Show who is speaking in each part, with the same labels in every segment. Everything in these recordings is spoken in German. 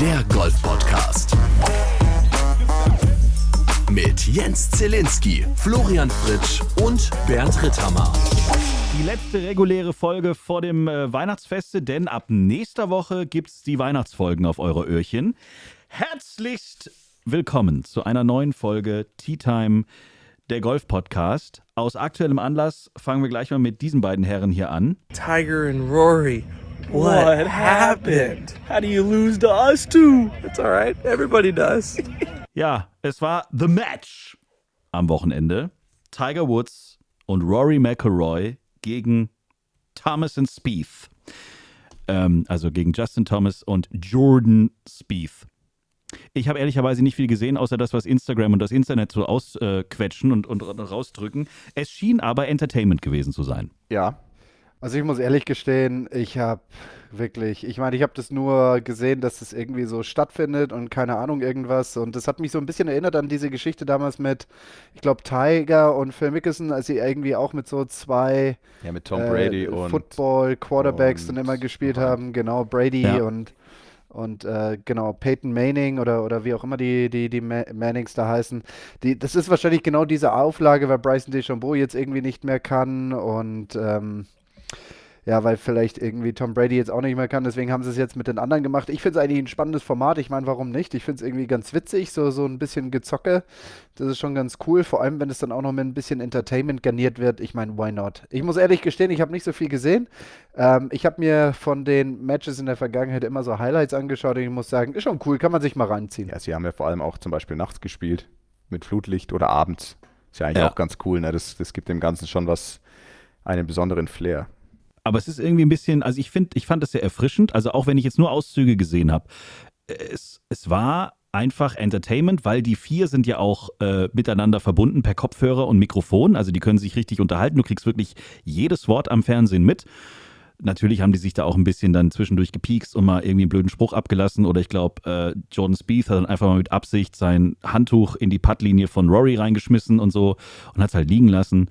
Speaker 1: der Golf-Podcast. Mit Jens Zielinski, Florian Fritsch und Bernd Ritthammer.
Speaker 2: Die letzte reguläre Folge vor dem äh, Weihnachtsfeste, denn ab nächster Woche gibt es die Weihnachtsfolgen auf eure Öhrchen. Herzlichst willkommen zu einer neuen Folge Tea Time, der Golf-Podcast. Aus aktuellem Anlass fangen wir gleich mal mit diesen beiden Herren hier an.
Speaker 3: Tiger and Rory. What,
Speaker 4: What
Speaker 3: happened?
Speaker 4: How do you lose to us too?
Speaker 3: It's all right. Everybody does.
Speaker 2: Ja, es war The Match am Wochenende. Tiger Woods und Rory McIlroy gegen Thomas und Spieth. Ähm, also gegen Justin Thomas und Jordan Spieth. Ich habe ehrlicherweise nicht viel gesehen, außer das, was Instagram und das Internet so ausquetschen und, und rausdrücken. Es schien aber Entertainment gewesen zu sein.
Speaker 5: Ja. Also ich muss ehrlich gestehen, ich habe wirklich, ich meine, ich habe das nur gesehen, dass es irgendwie so stattfindet und keine Ahnung irgendwas. Und das hat mich so ein bisschen erinnert an diese Geschichte damals mit, ich glaube, Tiger und Phil Mickelson, als sie irgendwie auch mit so zwei
Speaker 6: Ja, mit Tom Brady
Speaker 5: äh,
Speaker 6: und
Speaker 5: Football Quarterbacks
Speaker 6: und
Speaker 5: dann immer gespielt
Speaker 6: einen.
Speaker 5: haben. Genau, Brady
Speaker 2: Ja.
Speaker 5: und und äh, genau, Peyton Manning oder, oder wie auch immer die, die, die Ma Mannings da heißen. Die, das ist wahrscheinlich genau diese Auflage, weil Bryson DeChambeau jetzt irgendwie nicht mehr kann und ähm, ja, weil vielleicht irgendwie Tom Brady jetzt auch nicht mehr kann, deswegen haben sie es jetzt mit den anderen gemacht. Ich finde es eigentlich ein spannendes Format. Ich meine, warum nicht? Ich finde es irgendwie ganz witzig, so, so ein bisschen Gezocke. Das ist schon ganz cool, vor allem wenn es dann auch noch mit ein bisschen Entertainment garniert wird. Ich meine, why not? Ich muss ehrlich gestehen, ich habe nicht so viel gesehen. Ähm, ich habe mir von den Matches in der Vergangenheit immer so Highlights angeschaut und ich muss sagen, ist schon cool, kann man sich mal reinziehen.
Speaker 6: ja, sie haben ja vor allem auch zum Beispiel nachts gespielt mit Flutlicht oder abends. Ist ja eigentlich
Speaker 2: Ja.
Speaker 6: auch ganz cool, ne? Das, das gibt dem Ganzen schon was, einen besonderen Flair.
Speaker 2: Aber es ist irgendwie ein bisschen, also ich finde, ich fand das sehr erfrischend. Also auch wenn ich jetzt nur Auszüge gesehen habe, es, es war einfach Entertainment, weil die vier sind ja auch äh, miteinander verbunden per Kopfhörer und Mikrofon. Also die können sich richtig unterhalten. Du kriegst wirklich jedes Wort am Fernsehen mit. Natürlich haben die sich da auch ein bisschen dann zwischendurch gepiekst und mal irgendwie einen blöden Spruch abgelassen. Oder ich glaube, äh, Jordan Spieth hat dann einfach mal mit Absicht sein Handtuch in die Puttlinie von Rory reingeschmissen und so und hat es halt liegen lassen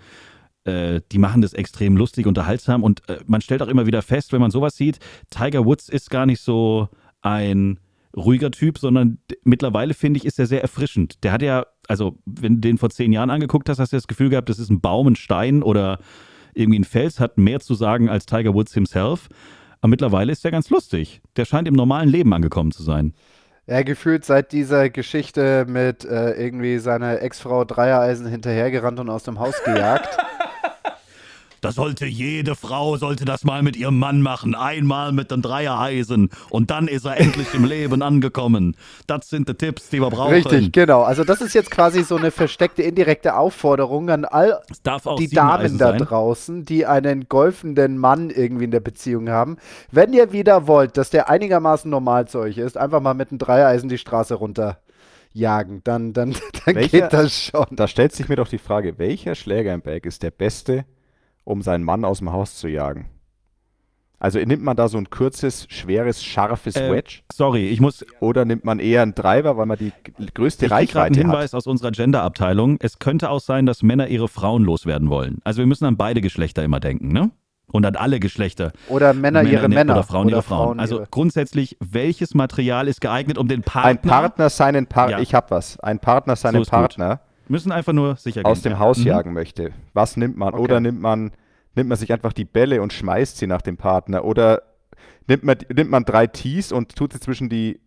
Speaker 2: äh, die machen das extrem lustig, unterhaltsam und äh, man stellt auch immer wieder fest, wenn man sowas sieht, Tiger Woods ist gar nicht so ein ruhiger Typ, sondern mittlerweile finde ich, ist er sehr erfrischend. Der hat ja, also wenn du den vor zehn Jahren angeguckt hast, hast du das Gefühl gehabt, das ist ein Baum, ein Stein oder irgendwie ein Fels, hat mehr zu sagen als Tiger Woods himself. Aber mittlerweile ist er ganz lustig. Der scheint im normalen Leben angekommen zu sein.
Speaker 5: Ja, gefühlt seit dieser Geschichte mit äh, irgendwie seiner Ex-Frau Dreiereisen hinterhergerannt und aus dem Haus gejagt.
Speaker 2: Das sollte jede Frau, sollte das mal mit ihrem Mann machen. Einmal mit den Dreiereisen. Und dann ist er endlich im Leben angekommen. Das sind die Tipps, die wir brauchen.
Speaker 5: Richtig, genau. Also das ist jetzt quasi so eine versteckte, indirekte Aufforderung an all
Speaker 2: Es darf auch
Speaker 5: die Damen da
Speaker 2: sein.
Speaker 5: draußen, die einen golfenden Mann irgendwie in der Beziehung haben. Wenn ihr wieder wollt, dass der einigermaßen normal zu euch ist, einfach mal mit einem Dreieisen die Straße runter jagen. Dann, dann, dann
Speaker 6: Welcher-
Speaker 5: geht das schon.
Speaker 6: Da stellt sich mir doch die Frage, welcher Schläger im Bag ist der beste, um seinen Mann aus dem Haus zu jagen? Also nimmt man da so ein kurzes, schweres, scharfes
Speaker 2: Äh,
Speaker 6: Wedge
Speaker 2: Sorry, ich muss.
Speaker 6: oder nimmt man eher einen Driver, weil man die größte
Speaker 2: Ich krieg gerade einen
Speaker 6: Reichweite
Speaker 2: Hinweis
Speaker 6: hat?
Speaker 2: aus unserer Gender-Abteilung. Es könnte auch sein, dass Männer ihre Frauen loswerden wollen. Also wir müssen an beide Geschlechter immer denken, ne? Und an alle Geschlechter.
Speaker 5: Oder Männer, ihre
Speaker 2: ne-
Speaker 5: Männer.
Speaker 2: Oder Frauen ihre Frauen. also
Speaker 5: ihre-
Speaker 2: grundsätzlich, welches Material ist geeignet, um den Partner.
Speaker 6: Ein Partner seinen Partner,
Speaker 2: Ja.
Speaker 6: ich hab was, ein Partner seinen
Speaker 2: ist gut. Müssen einfach nur sicher gehen.
Speaker 6: aus dem
Speaker 2: ja.
Speaker 6: Haus
Speaker 2: Mhm.
Speaker 6: jagen möchte. Was nimmt man?
Speaker 5: Okay.
Speaker 6: Oder nimmt man, nimmt man sich einfach die Bälle und schmeißt sie nach dem Partner? Oder nimmt man, nimmt man drei Tees und tut sie zwischen die,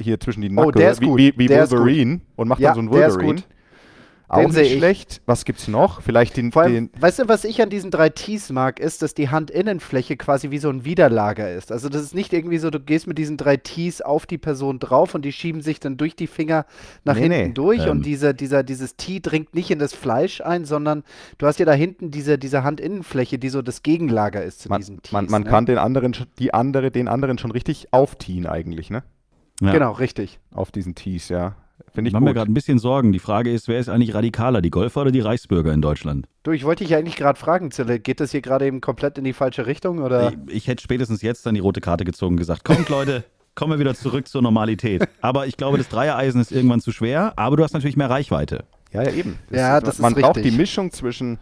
Speaker 6: hier zwischen die
Speaker 5: Oh,
Speaker 6: Knuckle,
Speaker 5: der ist
Speaker 6: wie, wie, wie. Wolverine und macht
Speaker 5: Ja,
Speaker 6: dann so ein
Speaker 5: der ist
Speaker 6: Wolverine. Auch
Speaker 5: Den
Speaker 6: nicht
Speaker 5: ich.
Speaker 6: schlecht. Was gibt's noch? Vielleicht den,
Speaker 5: Vor allem,
Speaker 6: den
Speaker 5: weißt du, was ich an diesen drei Tees mag, ist, dass die Handinnenfläche quasi wie so ein Widerlager ist. Also das ist nicht irgendwie so, du gehst mit diesen drei Tees auf die Person drauf und die schieben sich dann durch die Finger nach
Speaker 6: Nee,
Speaker 5: hinten
Speaker 6: nee.
Speaker 5: durch
Speaker 2: Ähm.
Speaker 5: und dieser, dieser, dieses Tee dringt nicht in das Fleisch ein, sondern du hast ja da hinten diese, diese Handinnenfläche, die so das Gegenlager ist zu
Speaker 6: man,
Speaker 5: diesen Tees.
Speaker 6: man, man
Speaker 5: ne?
Speaker 6: kann den anderen, schon- die andere, den anderen schon richtig aufziehen eigentlich, ne?
Speaker 2: Ja.
Speaker 5: Genau, richtig.
Speaker 6: Auf diesen Tees, ja. Finde ich
Speaker 2: mache mir gerade ein bisschen Sorgen. Die Frage ist, wer ist eigentlich radikaler, die Golfer oder die Reichsbürger in Deutschland?
Speaker 5: Du, ich wollte dich eigentlich gerade fragen, Zille, geht das hier gerade eben komplett in die falsche Richtung oder?
Speaker 2: Ich, ich hätte spätestens jetzt dann die rote Karte gezogen und gesagt, kommt Leute, kommen wir wieder zurück zur Normalität. Aber ich glaube, das Dreiereisen ist irgendwann zu schwer, aber du hast natürlich mehr Reichweite.
Speaker 6: Ja, ja, eben.
Speaker 5: Ja, das ist
Speaker 6: man braucht
Speaker 5: richtig.
Speaker 6: die Mischung zwischen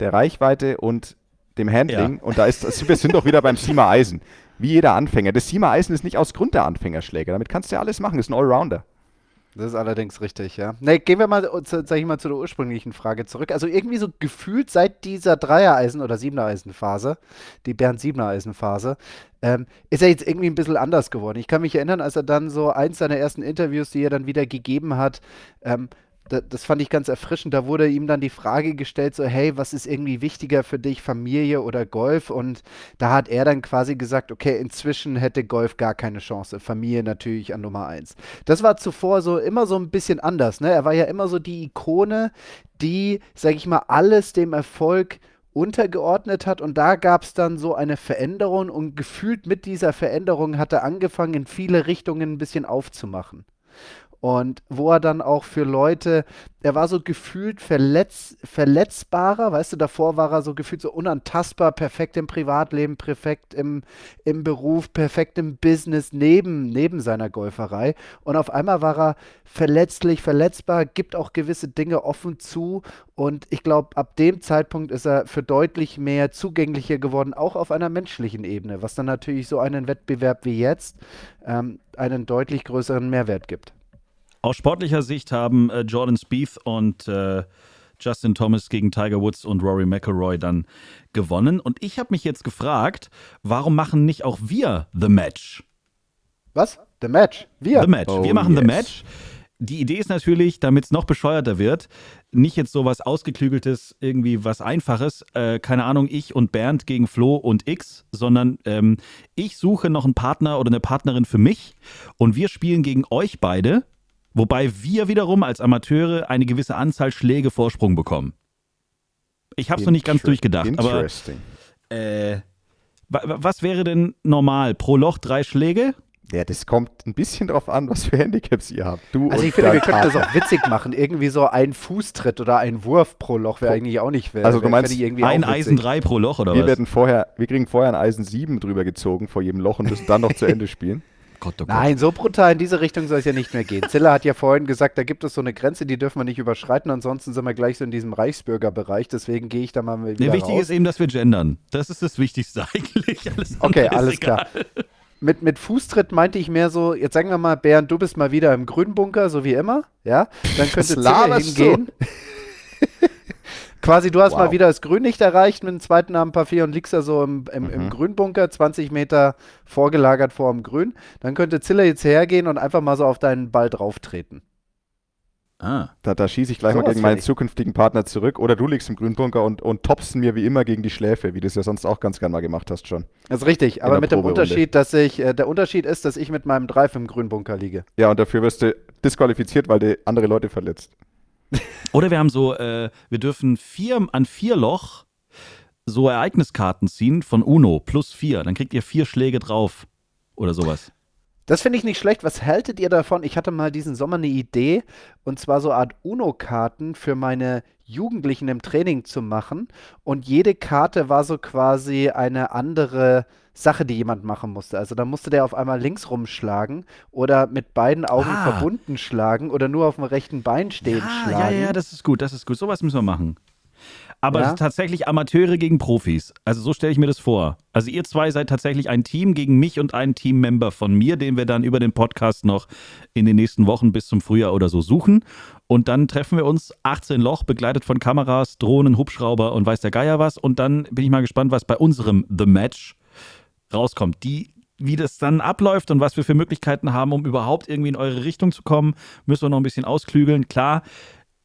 Speaker 6: der Reichweite und dem Handling. Und da ist, wir sind doch wieder beim Sima Eisen. Wie jeder Anfänger. Das Sima Eisen ist nicht aus Grund der Anfängerschläger. Damit kannst du ja alles machen. Das ist ein Allrounder.
Speaker 5: Das ist allerdings richtig, ja. Ne, gehen wir mal, sag ich mal, zu der ursprünglichen Frage zurück. Also irgendwie so gefühlt seit dieser Dreiereisen- oder Siebenereisen-Phase, die Bernd Siebenereisen-Phase, ähm, ist er jetzt irgendwie ein bisschen anders geworden. Ich kann mich erinnern, als er dann so eins seiner ersten Interviews, die er dann wieder gegeben hat, ähm, das fand ich ganz erfrischend. Da wurde ihm dann die Frage gestellt, so, hey, was ist irgendwie wichtiger für dich, Familie oder Golf? Und da hat er dann quasi gesagt, okay, inzwischen hätte Golf gar keine Chance. Familie natürlich an Nummer eins. Das war zuvor so immer so ein bisschen anders. Ne? Er war ja immer so die Ikone, die, sag ich mal, alles dem Erfolg untergeordnet hat und da gab es dann so eine Veränderung und gefühlt mit dieser Veränderung hat er angefangen, in viele Richtungen ein bisschen aufzumachen und wo er dann auch für Leute, er war so gefühlt verletz, verletzbarer, weißt du, davor war er so gefühlt so unantastbar, perfekt im Privatleben, perfekt im, im Beruf, perfekt im Business, neben, neben seiner Golferei. Und auf einmal war er verletzlich, verletzbar, gibt auch gewisse Dinge offen zu. Und ich glaube, ab dem Zeitpunkt ist er für deutlich mehr zugänglicher geworden, auch auf einer menschlichen Ebene, was dann natürlich so einen Wettbewerb wie jetzt ähm, einen deutlich größeren Mehrwert gibt.
Speaker 2: Aus sportlicher Sicht haben äh, Jordan Spieth und äh, Justin Thomas gegen Tiger Woods und Rory McIlroy dann gewonnen. Und ich habe mich jetzt gefragt, warum machen nicht auch wir The Match?
Speaker 5: Was? The Match? Wir?
Speaker 2: The Match. Oh, wir machen yes. The Match. Die Idee ist natürlich, damit es noch bescheuerter wird, nicht jetzt so was Ausgeklügeltes, irgendwie was Einfaches, äh, keine Ahnung, ich und Bernd gegen Flo und X, sondern ähm, ich suche noch einen Partner oder eine Partnerin für mich und wir spielen gegen euch beide Wobei wir wiederum als Amateure eine gewisse Anzahl Schläge Vorsprung bekommen. Ich habe es noch nicht ganz durchgedacht, aber äh, was wäre denn normal? Pro Loch drei Schläge?
Speaker 6: Ja, das kommt ein bisschen drauf an, was für Handicaps ihr habt.
Speaker 5: Du also ich finde, wir könnten das auch witzig machen. Irgendwie so ein Fußtritt oder ein Wurf pro Loch wäre eigentlich auch nicht wär,
Speaker 6: Also du meinst
Speaker 2: ein Eisen 3 pro Loch oder
Speaker 6: wir
Speaker 2: was?
Speaker 6: Werden vorher, wir kriegen vorher ein Eisen 7 drüber gezogen vor jedem Loch und müssen dann noch zu Ende spielen.
Speaker 5: Gott, oh Gott. Nein, so brutal in diese Richtung soll es ja nicht mehr gehen. Zilla hat ja vorhin gesagt, da gibt es so eine Grenze, die dürfen wir nicht überschreiten, ansonsten sind wir gleich so in diesem Reichsbürgerbereich, deswegen gehe ich da mal wieder
Speaker 2: nee, Wichtig
Speaker 5: raus.
Speaker 2: ist eben, dass wir gendern. Das ist das Wichtigste eigentlich.
Speaker 5: Alles okay, alles egal. klar. Mit, mit Fußtritt meinte ich mehr so, jetzt sagen wir mal, Bernd, du bist mal wieder im Grünbunker, so wie immer, ja? Dann könnte Zilla hingehen. Quasi, du hast wow. mal wieder das Grünlicht erreicht mit dem zweiten 4 und liegst da so im, im, mhm. im, Grünbunker, 20 Meter vorgelagert vor dem Grün. Dann könnte Ziller jetzt hergehen und einfach mal so auf deinen Ball drauftreten.
Speaker 6: Ah. Da, da schieße ich gleich so mal gegen meinen zukünftigen Partner zurück. Oder du liegst im Grünbunker und, und toppst mir wie immer gegen die Schläfe, wie du es ja sonst auch ganz gern mal gemacht hast schon.
Speaker 5: Das ist richtig, aber mit dem Unterschied, dass ich, äh, der Unterschied ist, dass ich mit meinem Drive im Grünbunker liege.
Speaker 6: Ja, und dafür wirst du disqualifiziert, weil du andere Leute verletzt.
Speaker 2: Oder wir haben so, äh, wir dürfen vier an vier Loch so Ereigniskarten ziehen von Uno plus vier. Dann kriegt ihr vier Schläge drauf oder sowas.
Speaker 5: Das finde ich nicht schlecht. Was haltet ihr davon? Ich hatte mal diesen Sommer eine Idee und zwar so eine Art Uno-Karten für meine Jugendlichen im Training zu machen. Und jede Karte war so quasi eine andere Sache, die jemand machen musste. Also da musste der auf einmal links rumschlagen oder mit beiden Augen ah. verbunden schlagen oder nur auf dem rechten Bein stehen
Speaker 2: ja,
Speaker 5: schlagen.
Speaker 2: Ja, ja, das ist gut, das ist gut. Sowas müssen wir machen. Aber ja? tatsächlich Amateure gegen Profis. Also so stelle ich mir das vor. Also ihr zwei seid tatsächlich ein Team gegen mich und einen Teammember von mir, den wir dann über den Podcast noch in den nächsten Wochen bis zum Frühjahr oder so suchen. Und dann treffen wir uns 18 Loch, begleitet von Kameras, Drohnen, Hubschrauber und weiß der Geier was. Und dann bin ich mal gespannt, was bei unserem The Match rauskommt. Die, wie das dann abläuft und was wir für Möglichkeiten haben, um überhaupt irgendwie in eure Richtung zu kommen, müssen wir noch ein bisschen ausklügeln. Klar,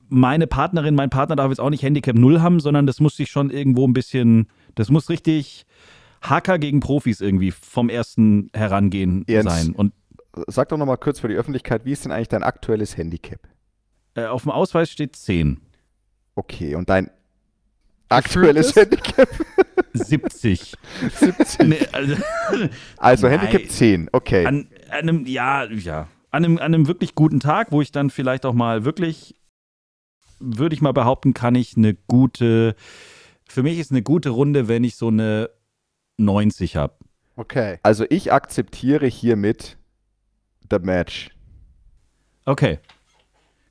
Speaker 2: meine Partnerin, mein Partner darf jetzt auch nicht Handicap 0 haben, sondern das muss sich schon irgendwo ein bisschen, das muss richtig Hacker gegen Profis irgendwie vom ersten Herangehen Jens, sein. Und
Speaker 6: sag doch nochmal kurz für die Öffentlichkeit, wie ist denn eigentlich dein aktuelles Handicap?
Speaker 2: Äh, auf dem Ausweis steht 10.
Speaker 6: Okay, und dein aktuelles Handicap?
Speaker 2: 70.
Speaker 6: 70. Nee, also, also Handicap 10, okay.
Speaker 2: An, an, einem, ja, ja. An einem, an einem wirklich guten Tag, wo ich dann vielleicht auch mal wirklich, würde ich mal behaupten, kann ich eine gute, für mich ist eine gute Runde, wenn ich so eine 90 habe.
Speaker 6: Okay. Also ich akzeptiere hiermit the Match.
Speaker 2: Okay.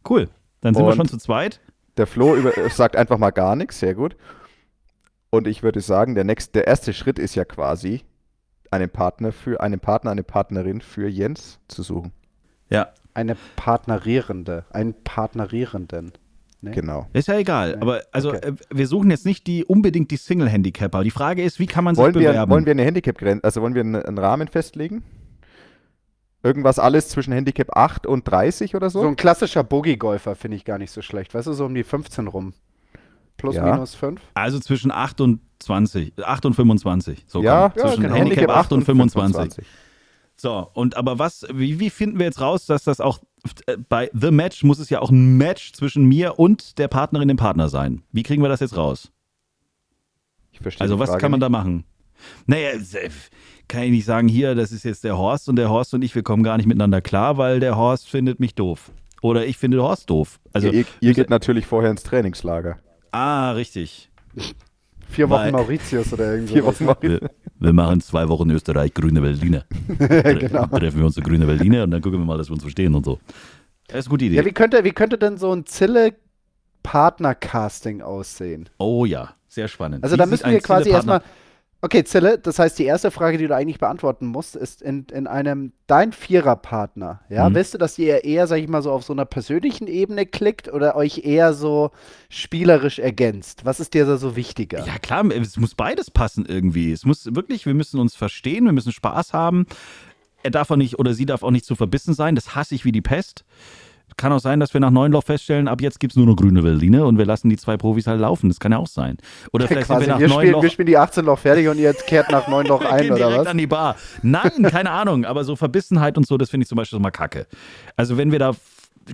Speaker 2: Cool. Dann sind Und wir schon zu zweit.
Speaker 6: Der Flo über, sagt einfach mal gar nichts, sehr gut. Und ich würde sagen, der, nächste, der erste Schritt ist ja quasi, einen Partner für einen Partner, eine Partnerin für Jens zu suchen.
Speaker 2: Ja,
Speaker 5: Eine Partnerierende, einen Partnerierenden. Nee?
Speaker 6: Genau.
Speaker 2: ist ja egal.
Speaker 5: Nee.
Speaker 2: Aber also
Speaker 5: Okay.
Speaker 2: äh, wir suchen jetzt nicht die unbedingt die Single-Handicapper. Die Frage ist, wie kann man sich
Speaker 6: Wollen wir,
Speaker 2: bewerben?
Speaker 6: wollen wir eine Handicap-Grenze, also wollen wir einen, einen Rahmen festlegen? Irgendwas alles zwischen Handicap 8 und 30 oder so?
Speaker 5: So ein klassischer Boogie-Golfer finde ich gar nicht so schlecht. Weißt du, so um die 15 rum. Plus,
Speaker 6: Ja.
Speaker 5: minus 5.
Speaker 2: also zwischen 8 und 20, 8 und 25. So
Speaker 6: ja,
Speaker 2: komm, zwischen
Speaker 5: genau.
Speaker 2: Handicap 8 und 25.
Speaker 6: 25.
Speaker 2: So, und aber was, wie, wie finden wir jetzt raus, dass das auch äh, bei The Match muss es ja auch ein Match zwischen mir und der Partnerin, dem Partner sein. Wie kriegen wir das jetzt raus?
Speaker 6: Ich verstehe
Speaker 2: Also was
Speaker 6: Frage
Speaker 2: kann man
Speaker 6: nicht.
Speaker 2: da machen? Naja, kann ich nicht sagen, hier, das ist jetzt der Horst und der Horst und ich, wir kommen gar nicht miteinander klar, weil der Horst findet mich doof. Oder ich finde Horst doof. Also,
Speaker 6: ihr, ihr geht natürlich vorher ins Trainingslager.
Speaker 2: Ah, richtig.
Speaker 5: Vier Wochen
Speaker 2: Weil-
Speaker 5: Mauritius oder irgendwie.
Speaker 6: Vier Wochen mal
Speaker 2: Wir, wir machen zwei Wochen Österreich grüne Berliner.
Speaker 5: genau.
Speaker 2: Treffen wir uns in grüne Berliner und dann gucken wir mal, dass wir uns verstehen und so. Das ist eine gute Idee.
Speaker 5: Ja, wie könnte, wie könnte denn so ein Zille-Partner-Casting aussehen?
Speaker 2: oh ja, sehr spannend.
Speaker 5: Also
Speaker 2: Wie
Speaker 5: da müssen wir quasi erstmal. Okay, Zille, das heißt, die erste Frage, die du eigentlich beantworten musst, ist in, in einem, dein Viererpartner, ja,
Speaker 2: Mhm.
Speaker 5: wisst du, dass ihr eher, sag ich mal, so auf so einer persönlichen Ebene klickt oder euch eher so spielerisch ergänzt? Was ist dir da so wichtiger?
Speaker 2: Ja, klar, es muss beides passen irgendwie. Es muss wirklich, wir müssen uns verstehen, wir müssen Spaß haben. Er darf auch nicht oder sie darf auch nicht zu verbissen sein. Das hasse ich wie die Pest. Kann auch sein, dass wir nach neun Loch feststellen, ab jetzt gibt es nur noch grüne Berliner und wir lassen die zwei Profis halt laufen. Das kann ja auch sein. Oder vielleicht sind
Speaker 5: Quasi,
Speaker 2: wir nach
Speaker 5: wir,
Speaker 2: neun
Speaker 5: spielen,
Speaker 2: Loch
Speaker 5: wir spielen die 18 Loch fertig und ihr kehrt nach 9 Loch ein,
Speaker 2: gehen
Speaker 5: oder
Speaker 2: direkt
Speaker 5: was?
Speaker 2: an die Bar. Nein, keine Ahnung, aber so Verbissenheit und so, das finde ich zum Beispiel mal kacke. Also wenn wir da,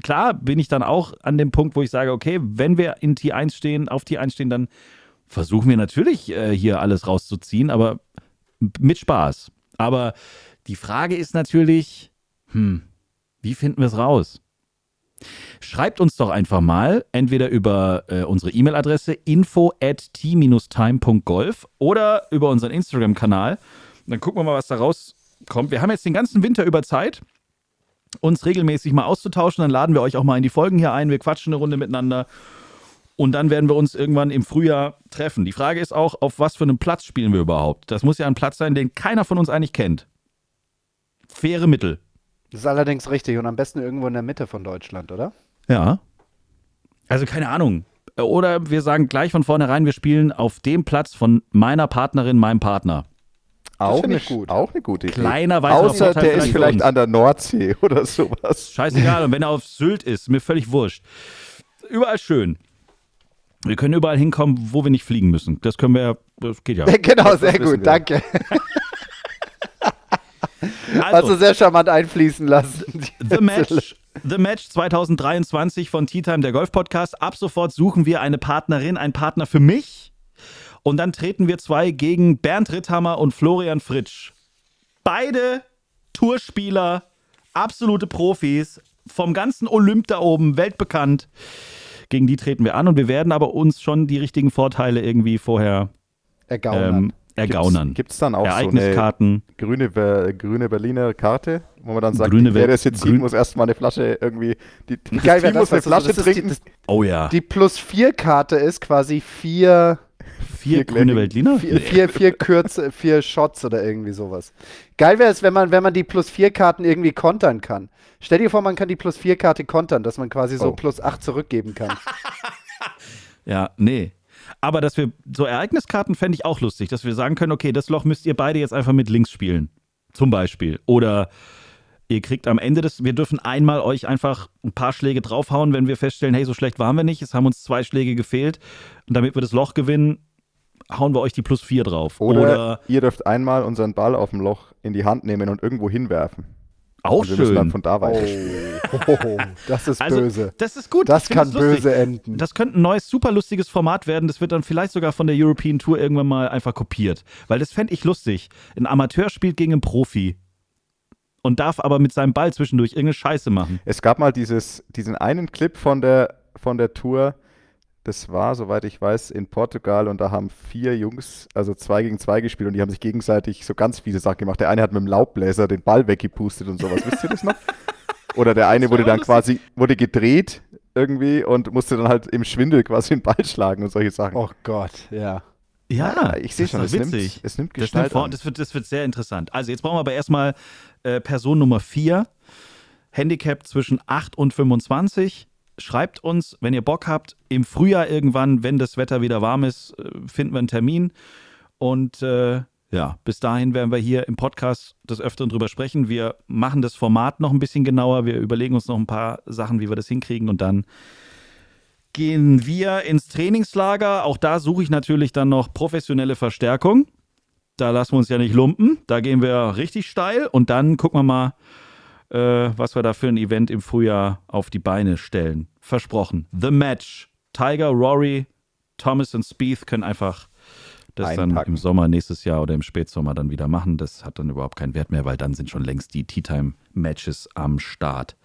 Speaker 2: klar bin ich dann auch an dem Punkt, wo ich sage, okay, wenn wir in T1 stehen, auf T1 stehen, dann versuchen wir natürlich äh, hier alles rauszuziehen, aber mit Spaß. Aber die Frage ist natürlich, hm, wie finden wir es raus? Schreibt uns doch einfach mal, entweder über äh, unsere E-Mail-Adresse info at t-time.golf oder über unseren Instagram-Kanal. Dann gucken wir mal, was da rauskommt. Wir haben jetzt den ganzen Winter über Zeit, uns regelmäßig mal auszutauschen. Dann laden wir euch auch mal in die Folgen hier ein. Wir quatschen eine Runde miteinander. Und dann werden wir uns irgendwann im Frühjahr treffen. Die Frage ist auch, auf was für einem Platz spielen wir überhaupt? Das muss ja ein Platz sein, den keiner von uns eigentlich kennt. Faire Mittel.
Speaker 5: Das ist allerdings richtig und am besten irgendwo in der Mitte von Deutschland, oder?
Speaker 2: Ja. Also keine Ahnung. Oder wir sagen gleich von vornherein, wir spielen auf dem Platz von meiner Partnerin, meinem Partner.
Speaker 6: Auch
Speaker 5: ich gut.
Speaker 6: auch eine gute Idee.
Speaker 2: Kleiner weiterer
Speaker 6: Außer
Speaker 2: Vorteil
Speaker 6: der ist vielleicht
Speaker 2: uns.
Speaker 6: an der Nordsee oder sowas.
Speaker 2: Scheißegal. Und wenn er auf Sylt ist, mir völlig wurscht. Überall schön. Wir können überall hinkommen, wo wir nicht fliegen müssen. Das können wir, das geht ja.
Speaker 5: genau,
Speaker 6: das
Speaker 5: sehr gut,
Speaker 6: wir.
Speaker 5: danke. Hast du
Speaker 2: Also,
Speaker 5: sehr charmant einfließen lassen.
Speaker 2: The Match, The Match 2023 von Tea Time, der Golf-Podcast. Ab sofort suchen wir eine Partnerin, einen Partner für mich. Und dann treten wir zwei gegen Bernd Ritthammer und Florian Fritsch. Beide Tourspieler, absolute Profis, vom ganzen Olymp da oben, weltbekannt. Gegen die treten wir an und wir werden aber uns schon die richtigen Vorteile irgendwie vorher
Speaker 5: Ergaunern.
Speaker 2: ähm, ergaunern.
Speaker 6: Gibt es dann auch so eine
Speaker 2: Ereigniskarten.
Speaker 6: grüne, Ber- grüne Berliner Karte, wo man dann sagt,
Speaker 2: Grüne
Speaker 6: wer das jetzt sieht, muss erstmal eine Flasche irgendwie, die, die, das
Speaker 5: Geil wäre
Speaker 6: Team muss
Speaker 5: das,
Speaker 6: eine Flasche
Speaker 5: das
Speaker 6: trinken.
Speaker 5: das,
Speaker 2: Oh ja.
Speaker 5: die Plus-4-Karte ist quasi vier,
Speaker 2: vier
Speaker 6: vier
Speaker 2: grüne Weltliner?
Speaker 5: vier, vier, vier Kürze, vier Shots oder irgendwie sowas. Geil wäre es, wenn man, wenn man die Plus-4-Karten irgendwie kontern kann. Stell dir vor, man kann die Plus-4-Karte kontern, dass man quasi so
Speaker 6: Oh.
Speaker 5: plus 8 zurückgeben kann.
Speaker 2: Ja, nee. Aber dass wir so Ereigniskarten fände ich auch lustig, dass wir sagen können, okay, das Loch müsst ihr beide jetzt einfach mit links spielen. Zum Beispiel. Oder ihr kriegt am Ende des, wir dürfen einmal euch einfach ein paar Schläge draufhauen, wenn wir feststellen, hey, so schlecht waren wir nicht, es haben uns zwei Schläge gefehlt. Und damit wir das Loch gewinnen, hauen wir euch die plus vier drauf.
Speaker 6: Oder,
Speaker 2: Oder
Speaker 6: ihr dürft einmal unseren Ball auf dem Loch in die Hand nehmen und irgendwo hinwerfen.
Speaker 2: Auch
Speaker 6: und wir müssen dann
Speaker 2: schön.
Speaker 6: von da
Speaker 5: Oh,
Speaker 6: weiter.
Speaker 5: das ist
Speaker 2: Also,
Speaker 5: böse.
Speaker 2: das ist gut.
Speaker 5: Das kann
Speaker 2: lustig.
Speaker 5: böse enden.
Speaker 2: Das könnte ein neues, super lustiges Format werden. Das wird dann vielleicht sogar von der European Tour irgendwann mal einfach kopiert. Weil das fände ich lustig. Ein Amateur spielt gegen einen Profi und darf aber mit seinem Ball zwischendurch irgendeine Scheiße machen.
Speaker 6: Es gab mal dieses, diesen einen Clip von der, von der Tour, das war, soweit ich weiß, in Portugal und da haben vier Jungs, also zwei gegen zwei gespielt und die haben sich gegenseitig so ganz fiese Sachen gemacht. Der eine hat mit dem Laubbläser den Ball weggepustet und sowas. Wisst ihr das noch? Oder der eine wurde dann quasi, wurde gedreht irgendwie und musste dann halt im Schwindel quasi den Ball schlagen und solche Sachen.
Speaker 5: Oh Gott, ja.
Speaker 2: Ja,
Speaker 6: ich sehe
Speaker 2: das
Speaker 6: schon,
Speaker 2: ist
Speaker 6: es nimmt,
Speaker 2: witzig.
Speaker 6: es nimmt
Speaker 2: Das,
Speaker 6: Gestalt
Speaker 2: nimmt vor,
Speaker 6: an.
Speaker 2: das, wird, das wird sehr interessant. Also jetzt brauchen wir aber erstmal äh, Person Nummer 4. Handicap zwischen 8 und 25. Schreibt uns, wenn ihr Bock habt, im Frühjahr irgendwann, wenn das Wetter wieder warm ist, äh, finden wir einen Termin. Und äh, ja, bis dahin werden wir hier im Podcast des Öfteren drüber sprechen. Wir machen das Format noch ein bisschen genauer. Wir überlegen uns noch ein paar Sachen, wie wir das hinkriegen. Und dann gehen wir ins Trainingslager. Auch da suche ich natürlich dann noch professionelle Verstärkung. Da lassen wir uns ja nicht lumpen. Da gehen wir richtig steil. Und dann gucken wir mal, äh, was wir da für ein Event im Frühjahr auf die Beine stellen. Versprochen. The Match. Tiger, Rory, Thomas und Spieth können einfach das dann
Speaker 6: Einpacken.
Speaker 2: im Sommer nächstes Jahr oder im Spätsommer dann wieder machen. Das hat dann überhaupt keinen Wert mehr, weil dann sind schon längst die Tea-Time-Matches am Start.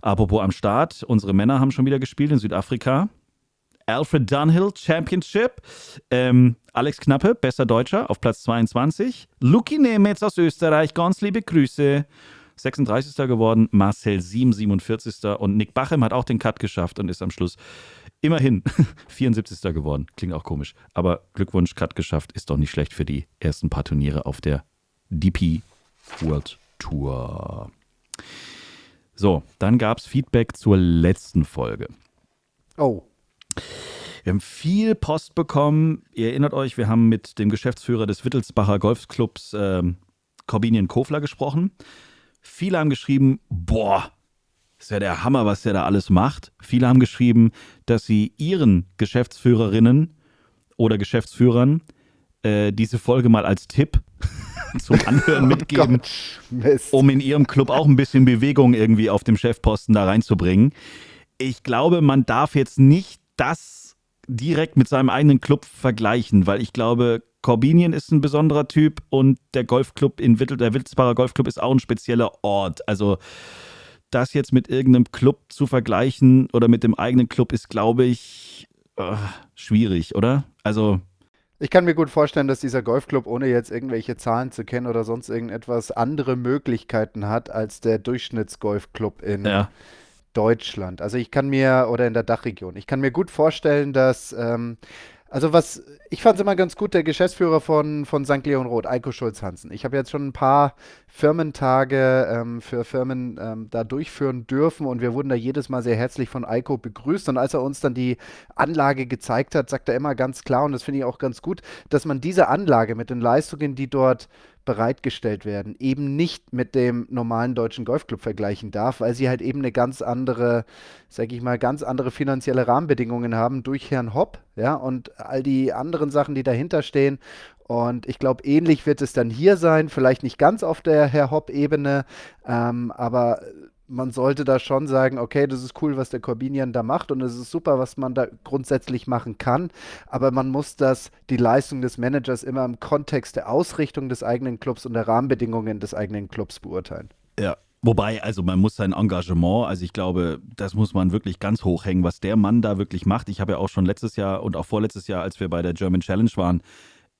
Speaker 2: Apropos am Start, unsere Männer haben schon wieder gespielt in Südafrika. Alfred Dunhill Championship. Ähm, Alex Knappe, bester Deutscher, auf Platz 22. Luki Nemetz aus Österreich, ganz liebe Grüße. 36. geworden, Marcel Siem 47. Und Nick Bachem hat auch den Cut geschafft und ist am Schluss immerhin 74. geworden. Klingt auch komisch. Aber Glückwunsch, Cut geschafft, ist doch nicht schlecht für die ersten paar Turniere auf der DP World Tour. So, dann gab es Feedback zur letzten Folge.
Speaker 5: Oh,
Speaker 2: Wir haben viel Post bekommen. Ihr erinnert euch, wir haben mit dem Geschäftsführer des Wittelsbacher Golfclubs ähm, Corbinian Kofler gesprochen. Viele haben geschrieben, boah, ist ja der Hammer, was der da alles macht. Viele haben geschrieben, dass sie ihren Geschäftsführerinnen oder Geschäftsführern äh, diese Folge mal als Tipp zum Anhören mitgeben
Speaker 5: Mist.
Speaker 2: um in ihrem Club auch ein bisschen Bewegung irgendwie auf dem Chefposten da reinzubringen. Ich glaube, man darf jetzt nicht das direkt mit seinem eigenen Club vergleichen, weil ich glaube, Corbinian ist ein besonderer Typ und der Golfclub in Wittel, der Wittelsbacher Golfclub ist auch ein spezieller Ort. Also das jetzt mit irgendeinem Club zu vergleichen oder mit dem eigenen Club ist, glaube ich, äh, schwierig, oder? Also
Speaker 5: Ich kann mir gut vorstellen, dass dieser Golfclub, ohne jetzt irgendwelche Zahlen zu kennen oder sonst irgendetwas, andere Möglichkeiten hat als der Durchschnittsgolfclub in
Speaker 2: ja,
Speaker 5: Deutschland. Also ich kann mir, oder in der Dachregion, ich kann mir gut vorstellen, dass, ähm, also was, ich fand es immer ganz gut, der Geschäftsführer von, von St. Leon Roth, Eiko Schulz-Hansen. Ich habe jetzt schon ein paar Firmentage ähm, für Firmen ähm, da durchführen dürfen und wir wurden da jedes Mal sehr herzlich von Eiko begrüßt. Und als er uns dann die Anlage gezeigt hat, sagt er immer ganz klar, und das finde ich auch ganz gut, dass man diese Anlage mit den Leistungen, die dort bereitgestellt werden, eben nicht mit dem normalen deutschen Golfclub vergleichen darf, weil sie halt eben eine ganz andere, sag ich mal, ganz andere finanzielle Rahmenbedingungen haben durch Herrn Hopp, ja, und all die anderen Sachen, die dahinter stehen. Und ich glaube, ähnlich wird es dann hier sein, vielleicht nicht ganz auf der Herr Hopp-Ebene, ähm, aber man sollte da schon sagen, okay, das ist cool, was der Corbinian da macht und es ist super, was man da grundsätzlich machen kann, aber man muss das, die Leistung des Managers immer im Kontext der Ausrichtung des eigenen Clubs und der Rahmenbedingungen des eigenen Clubs beurteilen.
Speaker 2: Ja, wobei, also man muss sein Engagement, also ich glaube, das muss man wirklich ganz hoch hängen, was der Mann da wirklich macht. Ich habe ja auch schon letztes Jahr und auch vorletztes Jahr, als wir bei der German Challenge waren,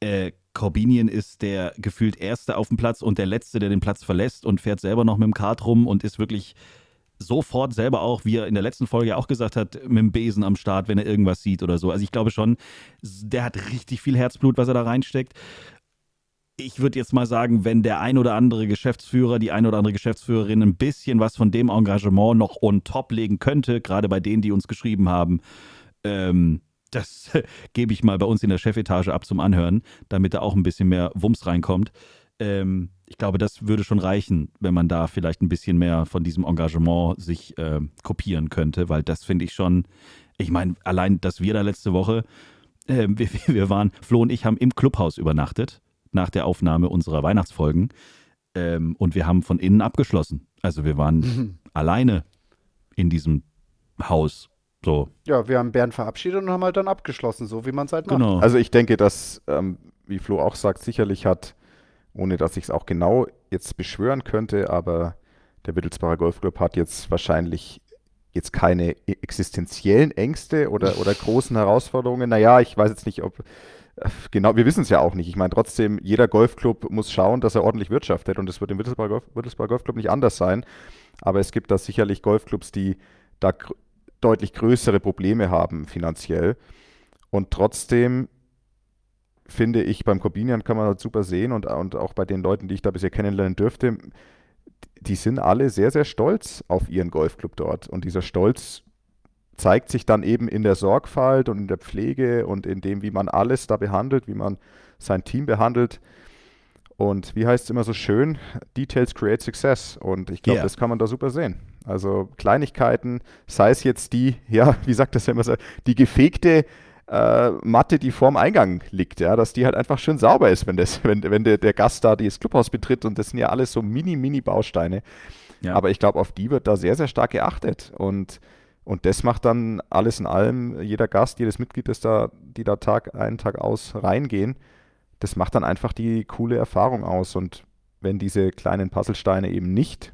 Speaker 2: äh, Corbinian ist der gefühlt Erste auf dem Platz und der Letzte, der den Platz verlässt und fährt selber noch mit dem Kart rum und ist wirklich sofort selber auch, wie er in der letzten Folge auch gesagt hat, mit dem Besen am Start, wenn er irgendwas sieht oder so. Also ich glaube schon, der hat richtig viel Herzblut, was er da reinsteckt ich würde jetzt mal sagen, wenn der ein oder andere Geschäftsführer, die ein oder andere Geschäftsführerin ein bisschen was von dem Engagement noch on top legen könnte, gerade bei denen, die uns geschrieben haben, ähm, das gebe ich mal bei uns in der Chefetage ab zum Anhören, damit da auch ein bisschen mehr Wumms reinkommt. Ähm, ich glaube, das würde schon reichen, wenn man da vielleicht ein bisschen mehr von diesem Engagement sich äh, kopieren könnte, weil das finde ich schon, ich meine, allein, dass wir da letzte Woche, äh, wir, wir waren, Flo und ich haben im Clubhaus übernachtet nach der Aufnahme unserer Weihnachtsfolgen. Ähm, und wir haben von innen abgeschlossen. Also wir waren alleine in diesem Haus. So,
Speaker 5: Ja, wir haben Bernd verabschiedet und haben halt dann abgeschlossen, so wie man es halt macht.
Speaker 2: genau.
Speaker 6: Also ich denke, dass, ähm, wie Flo auch sagt, sicherlich hat, ohne dass ich es auch genau jetzt beschwören könnte, aber der Wittelsbacher Golfclub hat jetzt wahrscheinlich jetzt keine e- existenziellen Ängste oder, oder großen Herausforderungen. Naja, ich weiß jetzt nicht, ob äh, genau, wir wissen es ja auch nicht. Ich meine, trotzdem, jeder Golfclub muss schauen, dass er ordentlich wirtschaftet und das wird im Wittelsbacher, Golf, Wittelsbacher Golfclub nicht anders sein. Aber es gibt da sicherlich Golfclubs, die da deutlich größere Probleme haben finanziell. Und trotzdem finde ich, beim Corbinian kann man halt super sehen und, und auch bei den Leuten, die ich da bisher kennenlernen dürfte, die sind alle sehr, sehr stolz auf ihren Golfclub dort. Und dieser Stolz zeigt sich dann eben in der Sorgfalt und in der Pflege und in dem, wie man alles da behandelt, wie man sein Team behandelt. Und wie heißt es immer so schön, Details create success. Und ich glaube,
Speaker 2: Yeah.
Speaker 6: das kann man da super sehen. Also Kleinigkeiten, sei es jetzt die, ja, wie sagt das immer so, die gefegte äh, Matte, die vorm Eingang liegt, ja, dass die halt einfach schön sauber ist, wenn, das, wenn, wenn der, der Gast da das Clubhaus betritt. Und das sind ja alles so mini, mini Bausteine.
Speaker 2: Ja.
Speaker 6: Aber ich glaube, auf die wird da sehr, sehr stark geachtet. Und, und das macht dann alles in allem, jeder Gast, jedes Mitglied, das da, die da Tag ein, Tag aus reingehen, das macht dann einfach die coole Erfahrung aus. Und wenn diese kleinen Puzzlesteine eben nicht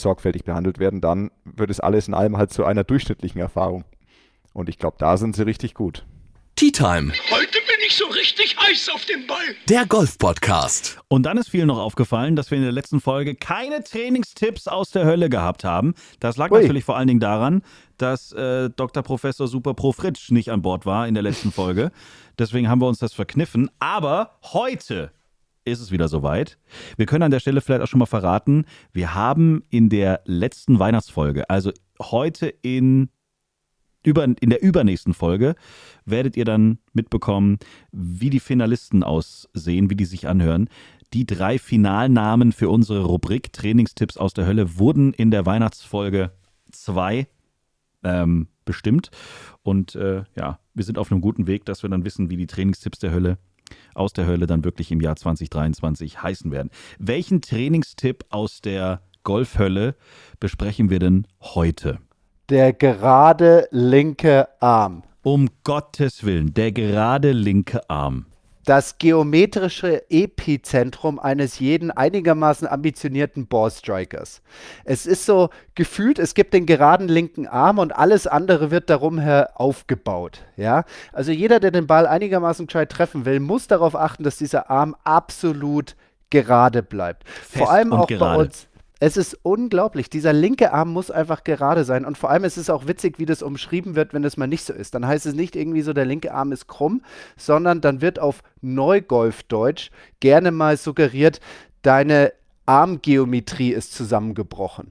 Speaker 6: sorgfältig behandelt werden, dann wird es alles in allem halt zu einer durchschnittlichen Erfahrung. Und ich glaube, da sind sie richtig gut.
Speaker 1: Tea Time,
Speaker 4: Heute bin ich so richtig heiß auf den Ball.
Speaker 1: der Golf-Podcast.
Speaker 2: Und dann ist vielen noch aufgefallen, dass wir in der letzten Folge keine Trainingstipps aus der Hölle gehabt haben. Das lag
Speaker 5: Ui.
Speaker 2: natürlich vor allen Dingen daran, dass äh, Dr. Professor Super Pro Fritsch nicht an Bord war in der letzten Folge. Deswegen haben wir uns das verkniffen. Aber heute ist es wieder soweit. Wir können an der Stelle vielleicht auch schon mal verraten, wir haben in der letzten Weihnachtsfolge, also heute in über, in der übernächsten Folge werdet ihr dann mitbekommen, wie die Finalisten aussehen, wie die sich anhören. Die drei Finalnamen für unsere Rubrik Trainingstipps aus der Hölle wurden in der Weihnachtsfolge 2 ähm, bestimmt. Und äh, ja, wir sind auf einem guten Weg, dass wir dann wissen, wie die Trainingstipps der Hölle aus der Hölle dann wirklich im Jahr 2023 heißen werden. Welchen Trainingstipp aus der Golfhölle besprechen wir denn heute?
Speaker 5: Der gerade linke Arm.
Speaker 2: Um Gottes Willen, der gerade linke Arm.
Speaker 5: Das geometrische Epizentrum eines jeden einigermaßen ambitionierten Ballstrikers. Es ist so gefühlt, es gibt den geraden linken Arm und alles andere wird darum her aufgebaut. Ja? Also jeder, der den Ball einigermaßen gescheit treffen will, muss darauf achten, dass dieser Arm absolut gerade bleibt. Vor allem auch
Speaker 2: gerade.
Speaker 5: bei uns. Es ist unglaublich. Dieser linke Arm muss einfach gerade sein. Und vor allem ist es auch witzig, wie das umschrieben wird, wenn das mal nicht so ist. Dann heißt es nicht irgendwie so, der linke Arm ist krumm, sondern dann wird auf Neugolfdeutsch gerne mal suggeriert, deine Armgeometrie ist zusammengebrochen.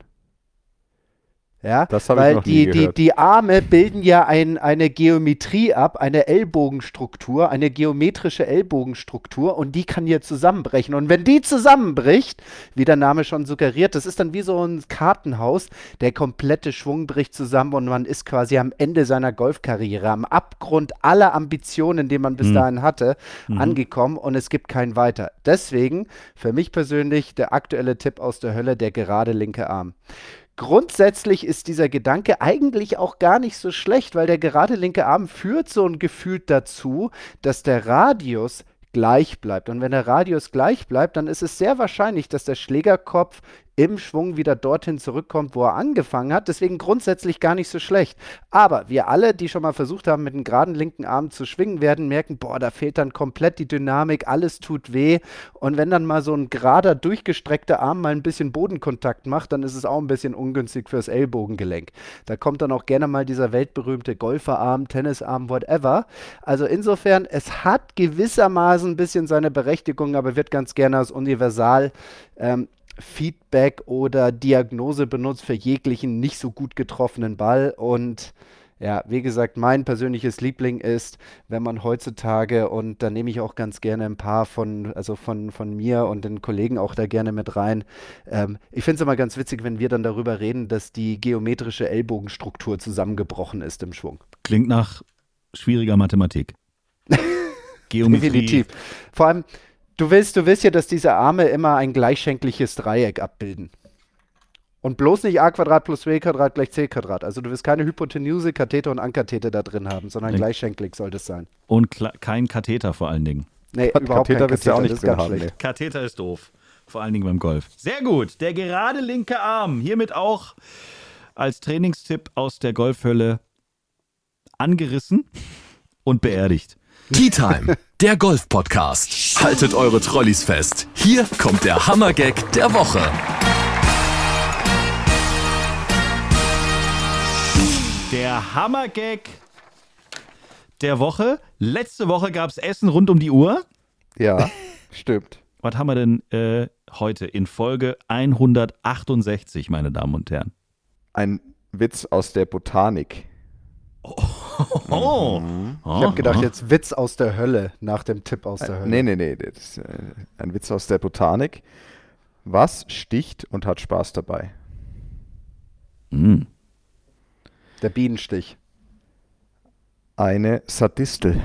Speaker 5: Ja,
Speaker 6: Das habe ich
Speaker 5: weil
Speaker 6: noch nie
Speaker 5: die, die,
Speaker 6: gehört.
Speaker 5: die Arme bilden ja ein, eine Geometrie ab, eine Ellbogenstruktur, eine geometrische Ellbogenstruktur und die kann hier zusammenbrechen. Und wenn die zusammenbricht, wie der Name schon suggeriert, das ist dann wie so ein Kartenhaus, der komplette Schwung bricht zusammen und man ist quasi am Ende seiner Golfkarriere, am Abgrund aller Ambitionen, die man bis
Speaker 2: Mhm.
Speaker 5: dahin hatte, angekommen und es gibt keinen weiter. Deswegen für mich persönlich der aktuelle Tipp aus der Hölle, der gerade linke Arm. Grundsätzlich ist dieser Gedanke eigentlich auch gar nicht so schlecht, weil der gerade linke Arm führt so ein Gefühl dazu, dass der Radius gleich bleibt. Und wenn der Radius gleich bleibt, dann ist es sehr wahrscheinlich, dass der Schlägerkopf im Schwung wieder dorthin zurückkommt, wo er angefangen hat. Deswegen grundsätzlich gar nicht so schlecht. Aber wir alle, die schon mal versucht haben, mit dem geraden linken Arm zu schwingen, werden merken, boah, da fehlt dann komplett die Dynamik, alles tut weh. Und wenn dann mal so ein gerader, durchgestreckter Arm mal ein bisschen Bodenkontakt macht, dann ist es auch ein bisschen ungünstig fürs Ellbogengelenk. Da kommt dann auch gerne mal dieser weltberühmte Golferarm, Tennisarm, whatever. Also insofern, es hat gewissermaßen ein bisschen seine Berechtigung, aber wird ganz gerne als universal ähm, Feedback oder Diagnose benutzt für jeglichen nicht so gut getroffenen Ball. Und ja, wie gesagt, mein persönliches Liebling ist, wenn man heutzutage, und da nehme ich auch ganz gerne ein paar von, also von, von mir und den Kollegen auch da gerne mit rein. Ähm, ich finde es immer ganz witzig, wenn wir dann darüber reden, dass die geometrische Ellbogenstruktur zusammengebrochen ist im Schwung.
Speaker 2: Klingt nach schwieriger Mathematik. Geometrie.
Speaker 5: Definitiv. Vor allem, du willst, du willst ja, dass diese Arme immer ein gleichschenkliches Dreieck abbilden. Und bloß nicht a Quadrat plus b Quadrat gleich c Quadrat. Also du willst keine Hypotenuse, Katheter und Ankatheter da drin haben, sondern
Speaker 2: Nee.
Speaker 5: gleichschenklig soll das sein.
Speaker 2: Und kein Katheter vor allen Dingen.
Speaker 5: Nee,
Speaker 6: Kat-
Speaker 5: überhaupt
Speaker 6: Katheter
Speaker 5: kein
Speaker 6: willst du ja auch
Speaker 5: Katheter,
Speaker 6: nicht
Speaker 5: das ist
Speaker 6: drin
Speaker 5: ganz
Speaker 6: haben,
Speaker 5: schlecht.
Speaker 2: Katheter ist doof. Vor allen Dingen beim Golf. Sehr gut. Der gerade linke Arm. Hiermit auch als Trainingstipp aus der Golfhölle angerissen und beerdigt.
Speaker 1: Tea Time, der Golf-Podcast. Haltet eure Trolleys fest. Hier kommt der Hammergag der Woche.
Speaker 2: Der Hammergag der Woche. Letzte Woche gab es Essen rund um die Uhr.
Speaker 6: Ja, stimmt.
Speaker 2: Was haben wir denn äh, heute in Folge 168, meine Damen und Herren?
Speaker 6: Ein Witz aus der Botanik.
Speaker 2: Oh,
Speaker 5: Ich habe gedacht, jetzt Witz aus der Hölle nach dem Tipp aus der
Speaker 6: Äh,
Speaker 5: Hölle.
Speaker 6: nee, nee, nee. Das ist äh, ein Witz aus der Botanik. Was sticht und hat Spaß dabei?
Speaker 2: Hm.
Speaker 5: Der Bienenstich.
Speaker 6: Eine Sadistel.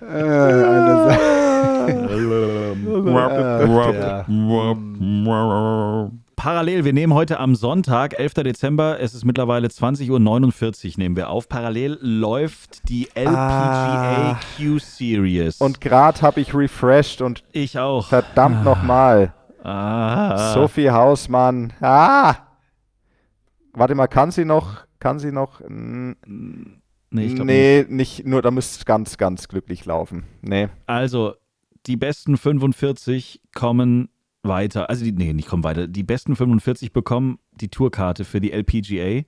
Speaker 5: Äh, eine Sa- ja.
Speaker 2: Parallel, wir nehmen heute am Sonntag, 11. Dezember, es ist mittlerweile 20.49 Uhr, nehmen wir auf. Parallel läuft die LPGA
Speaker 6: Ah.
Speaker 2: Q-Series.
Speaker 6: Und gerade habe ich refreshed und
Speaker 2: ich auch.
Speaker 6: verdammt nochmal.
Speaker 2: Ah.
Speaker 6: Sophie Hausmann. Ah! Warte mal, kann sie noch? Kann sie noch? Mm,
Speaker 2: nee,
Speaker 6: nee, nicht. Nur, da müsste es ganz, ganz glücklich laufen. Nee.
Speaker 2: Also, die besten 45 kommen weiter. Also, die, nee, nicht kommen weiter. Die besten 45 bekommen die Tourkarte für die LPGA.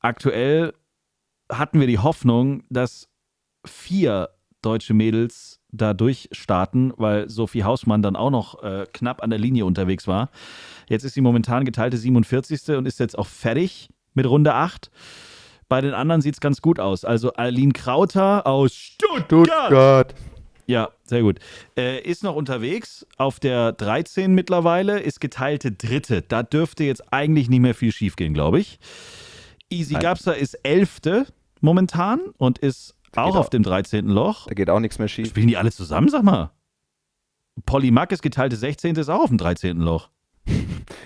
Speaker 2: Aktuell hatten wir die Hoffnung, dass vier deutsche Mädels da durchstarten, weil Sophie Hausmann dann auch noch äh, knapp an der Linie unterwegs war. Jetzt ist sie momentan geteilte 47. und ist jetzt auch fertig mit Runde 8. Bei den anderen sieht es ganz gut aus. Also Aline Krauter aus Stuttgart. Ja, sehr gut. Äh, ist noch unterwegs auf der 13 mittlerweile, ist geteilte Dritte. Da dürfte jetzt eigentlich nicht mehr viel schiefgehen, glaube ich. Easy. Gapsa ist Elfte momentan und ist auch
Speaker 6: geht
Speaker 2: auf
Speaker 6: auch.
Speaker 2: dem 13. Loch.
Speaker 6: Da geht auch nichts mehr schief.
Speaker 2: Spielen die alle zusammen, sag mal? Polly Mack ist geteilte 16. ist auch auf dem 13. Loch.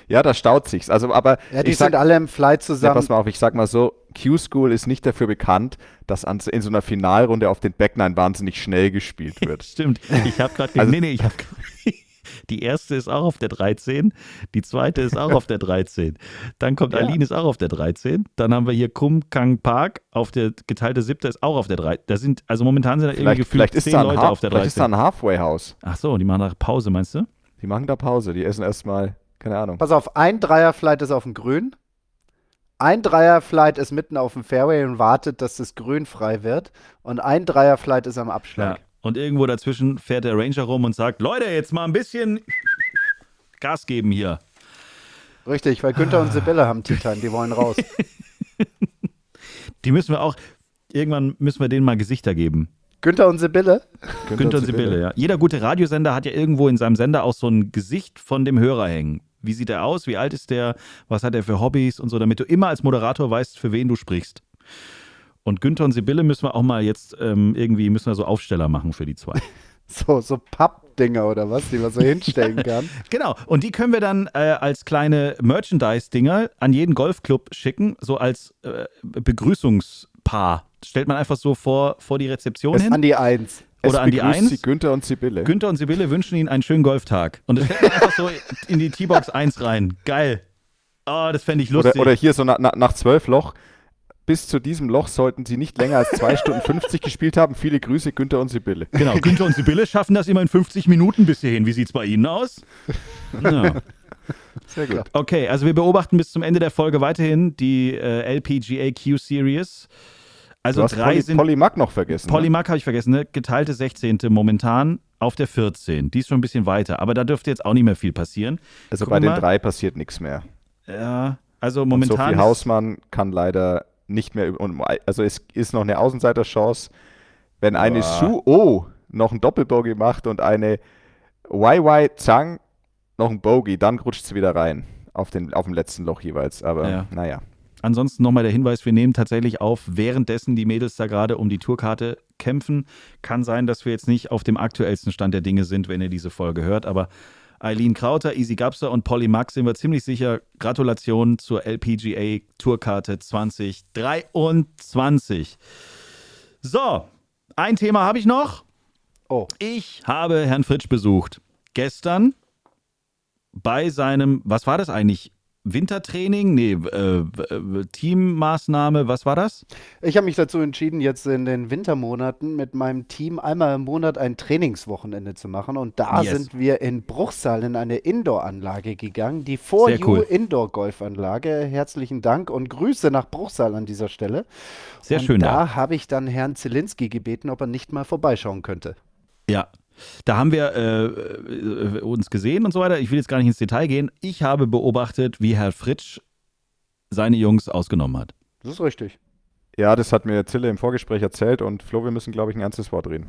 Speaker 6: Ja, da staut sich's. Also, aber
Speaker 5: Ja, die
Speaker 6: ich sag,
Speaker 5: sind alle im Fly
Speaker 6: ja,
Speaker 5: zusammen.
Speaker 6: pass mal auf, ich sag mal so, Q-School ist nicht dafür bekannt, dass an, in so einer Finalrunde auf den Backline wahnsinnig schnell gespielt wird.
Speaker 2: Stimmt. Ich habe gerade.
Speaker 6: Also-
Speaker 2: nee, nee, ich habe. Die erste ist auch auf der 13, die zweite ist auch auf der 13. Dann kommt
Speaker 6: Ja.
Speaker 2: Aline ist auch auf der 13. Dann haben wir hier Kum Kang Park auf der geteilte siebte ist auch auf der 13. Da sind also momentan sind da irgendwie
Speaker 6: Vielleicht,
Speaker 2: gefühlt
Speaker 6: vielleicht, ist
Speaker 2: zehn
Speaker 6: da ein
Speaker 2: Leute auf der
Speaker 6: vielleicht ist da
Speaker 2: 13.
Speaker 6: ein Halfway-House.
Speaker 2: Ach so, die machen nach Pause, meinst du?
Speaker 6: Die machen da Pause, die essen erstmal, keine Ahnung.
Speaker 5: Pass auf, ein Dreierflight ist auf dem Grün. Ein Dreierflight ist mitten auf dem Fairway und wartet, dass das Grün frei wird. Und ein Dreierflight ist am Abschlag.
Speaker 2: Ja. Und irgendwo dazwischen fährt der Ranger rum und sagt: Leute, jetzt mal ein bisschen Gas geben hier.
Speaker 5: Richtig, weil Günther und Sibylle haben Titan, die wollen raus.
Speaker 2: Die müssen wir auch. Irgendwann müssen wir denen mal Gesichter geben.
Speaker 5: Günther und Sibylle?
Speaker 2: Günther und Sibylle, ja. Jeder gute Radiosender hat ja irgendwo in seinem Sender auch so ein Gesicht von dem Hörer hängen. Wie sieht er aus? Wie alt ist der? Was hat er für Hobbys und so, damit du immer als Moderator weißt, für wen du sprichst. Und Günther und Sibylle müssen wir auch mal jetzt ähm, irgendwie, müssen wir so Aufsteller machen für die zwei.
Speaker 5: So, so Pappdinger oder was, die man so hinstellen kann.
Speaker 2: genau. Und die können wir dann äh, als kleine Merchandise-Dinger an jeden Golfclub schicken, so als äh, Begrüßungspaar. Stellt man einfach so vor, vor die Rezeption
Speaker 5: Bis
Speaker 2: hin.
Speaker 5: an die Eins.
Speaker 6: Es
Speaker 2: Oder an die Eins.
Speaker 6: Sie Günther und Sibylle.
Speaker 2: Günther und Sibylle wünschen Ihnen einen schönen Golftag. Und das stellt man einfach so in die T-Box 1 rein. Geil. Oh, das fände ich lustig.
Speaker 6: Oder, oder hier so na, na, nach zwölf Loch. Bis zu diesem Loch sollten Sie nicht länger als 2 Stunden 50 gespielt haben. Viele Grüße, Günther und Sibylle.
Speaker 2: genau, Günther und Sibylle schaffen das immer in 50 Minuten bis hierhin. Wie sieht es bei Ihnen aus? Ja.
Speaker 6: Sehr gut.
Speaker 2: Okay, also wir beobachten bis zum Ende der Folge weiterhin die äh, LPGA Q-Series. Also
Speaker 6: Du hast
Speaker 2: drei
Speaker 6: Polly,
Speaker 2: sind.
Speaker 6: Polly Mack noch vergessen. ne?
Speaker 2: Polymark habe ich vergessen, ne? geteilte 16. momentan auf der 14. Die ist schon ein bisschen weiter, aber da dürfte jetzt auch nicht mehr viel passieren.
Speaker 6: Also
Speaker 2: Gucken
Speaker 6: bei den
Speaker 2: mal.
Speaker 6: drei passiert nichts mehr.
Speaker 2: Ja, also
Speaker 6: Und
Speaker 2: momentan.
Speaker 6: Sophie
Speaker 2: ist-
Speaker 6: Hausmann kann leider nicht mehr. und- Also es ist noch eine Außenseiterchance. Wenn eine Su Oh noch ein Doppelbogey macht und eine YY Zhang noch ein Bogey, dann rutscht sie wieder rein. Auf, den, auf dem letzten Loch jeweils. Aber
Speaker 2: Ja.
Speaker 6: naja.
Speaker 2: Ansonsten nochmal der Hinweis, wir nehmen tatsächlich auf, währenddessen die Mädels da gerade um die Tourkarte kämpfen. Kann sein, dass wir jetzt nicht auf dem aktuellsten Stand der Dinge sind, wenn ihr diese Folge hört, aber Eileen Krauter, Easy Gapser und Polly Max sind wir ziemlich sicher. Gratulation zur LPGA Tourkarte 2023. So, ein Thema habe ich noch.
Speaker 5: Oh.
Speaker 2: Ich habe Herrn Fritsch besucht. Gestern bei seinem, was war das eigentlich? Wintertraining, nee, äh, äh, Teammaßnahme, was war das?
Speaker 5: Ich habe mich dazu entschieden, jetzt in den Wintermonaten mit meinem Team einmal im Monat ein Trainingswochenende zu machen. Und da
Speaker 2: Yes.
Speaker 5: sind wir in Bruchsal in eine Indoor-Anlage gegangen, die For
Speaker 2: Sehr
Speaker 5: You
Speaker 2: cool.
Speaker 5: Indoor-Golfanlage. Herzlichen Dank und Grüße nach Bruchsal an dieser Stelle.
Speaker 2: Sehr
Speaker 5: und
Speaker 2: schön,
Speaker 5: da
Speaker 2: ja.
Speaker 5: habe ich dann Herrn Zielinski gebeten, ob er nicht mal vorbeischauen könnte.
Speaker 2: Ja. Da haben wir äh, äh, uns gesehen und so weiter. Ich will jetzt gar nicht ins Detail gehen. Ich habe beobachtet, wie Herr Fritsch seine Jungs ausgenommen hat.
Speaker 5: Das ist richtig.
Speaker 6: Ja, das hat mir Zille im Vorgespräch erzählt und Flo, wir müssen, glaube ich, ein ernstes Wort reden.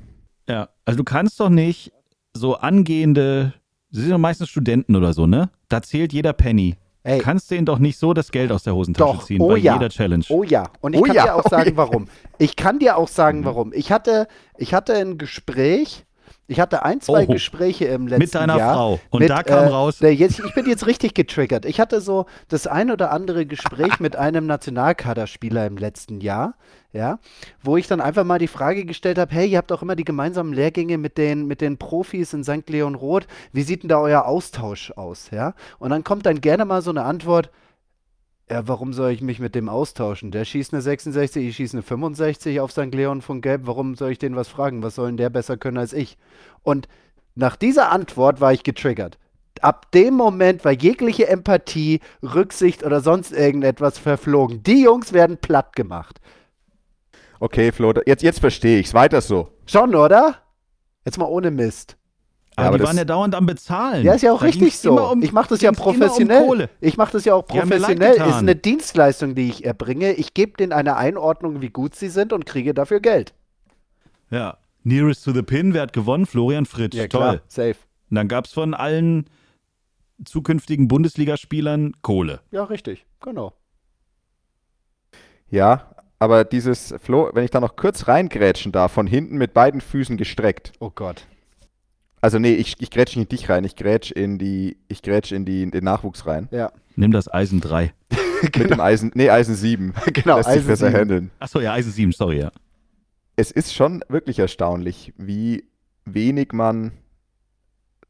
Speaker 2: Ja. Also du kannst doch nicht so angehende, sie sind doch meistens Studenten oder so, ne? Da zählt jeder Penny.
Speaker 5: Ey.
Speaker 2: Du kannst denen doch nicht so das Geld aus der Hosentasche
Speaker 5: Doch,
Speaker 2: ziehen
Speaker 5: oh
Speaker 2: bei
Speaker 5: ja.
Speaker 2: jeder Challenge.
Speaker 5: Oh ja, und ich
Speaker 6: Oh
Speaker 5: kann
Speaker 6: ja,
Speaker 5: dir auch
Speaker 6: oh
Speaker 5: sagen,
Speaker 6: ja.
Speaker 5: warum. Ich kann dir auch
Speaker 2: Mhm.
Speaker 5: sagen, warum. Ich hatte, ich hatte ein Gespräch, ich hatte ein, zwei
Speaker 2: Oh.
Speaker 5: Gespräche im letzten
Speaker 2: Mit deiner
Speaker 5: Jahr.
Speaker 2: Frau. Und
Speaker 5: mit,
Speaker 2: da kam
Speaker 5: äh,
Speaker 2: raus,
Speaker 5: der Jetzt, ich bin jetzt richtig getriggert. Ich hatte so das ein oder andere Gespräch mit einem Nationalkaderspieler im letzten Jahr, ja, wo ich dann einfach mal die Frage gestellt habe, hey, ihr habt auch immer die gemeinsamen Lehrgänge mit den, mit den Profis in St. Leon Roth. Wie sieht denn da euer Austausch aus, ja? Und dann kommt dann gerne mal so eine Antwort, ja, warum soll ich mich mit dem austauschen? Der schießt eine 66, ich schieße eine 65 auf St. Leon von Gelb. Warum soll ich den was fragen? Was soll denn der besser können als ich? Und nach dieser Antwort war ich getriggert. Ab dem Moment war jegliche Empathie, Rücksicht oder sonst irgendetwas verflogen. Die Jungs werden platt gemacht.
Speaker 6: Okay, Flo, jetzt, jetzt verstehe ich's. Weiter so.
Speaker 5: Schon, oder? Jetzt mal ohne Mist.
Speaker 2: Aber,
Speaker 6: aber
Speaker 2: die waren ja dauernd am Bezahlen.
Speaker 5: Ja, ist ja auch
Speaker 2: Da
Speaker 5: richtig so.
Speaker 2: um-
Speaker 5: ich mache das ja professionell.
Speaker 2: Um
Speaker 5: ich mache das ja auch professionell. Ist eine Dienstleistung, die ich erbringe. Ich gebe denen eine Einordnung, wie gut sie sind und kriege dafür Geld.
Speaker 2: Ja. Nearest to the Pin, wer hat gewonnen? Florian Fritsch. Toll.
Speaker 5: safe.
Speaker 2: Und dann gab es von allen zukünftigen Bundesligaspielern Kohle.
Speaker 5: Ja, richtig. Genau.
Speaker 6: Ja, aber dieses, Flo, wenn ich da noch kurz reingrätschen darf, von hinten mit beiden Füßen gestreckt.
Speaker 5: Oh Gott.
Speaker 6: Also nee, ich, ich grätsch nicht in dich rein, ich grätsch in die, ich grätsch in die, in den Nachwuchs rein.
Speaker 5: Ja.
Speaker 2: Nimm das Eisen 3.
Speaker 6: Mit dem Eisen, nee, Eisen 7.
Speaker 5: Genau,
Speaker 6: Lässt sich
Speaker 5: Eisen
Speaker 6: besser
Speaker 5: 7.
Speaker 6: handeln.
Speaker 2: Achso, ja, Eisen 7, sorry, ja.
Speaker 6: Es ist schon wirklich erstaunlich, wie wenig man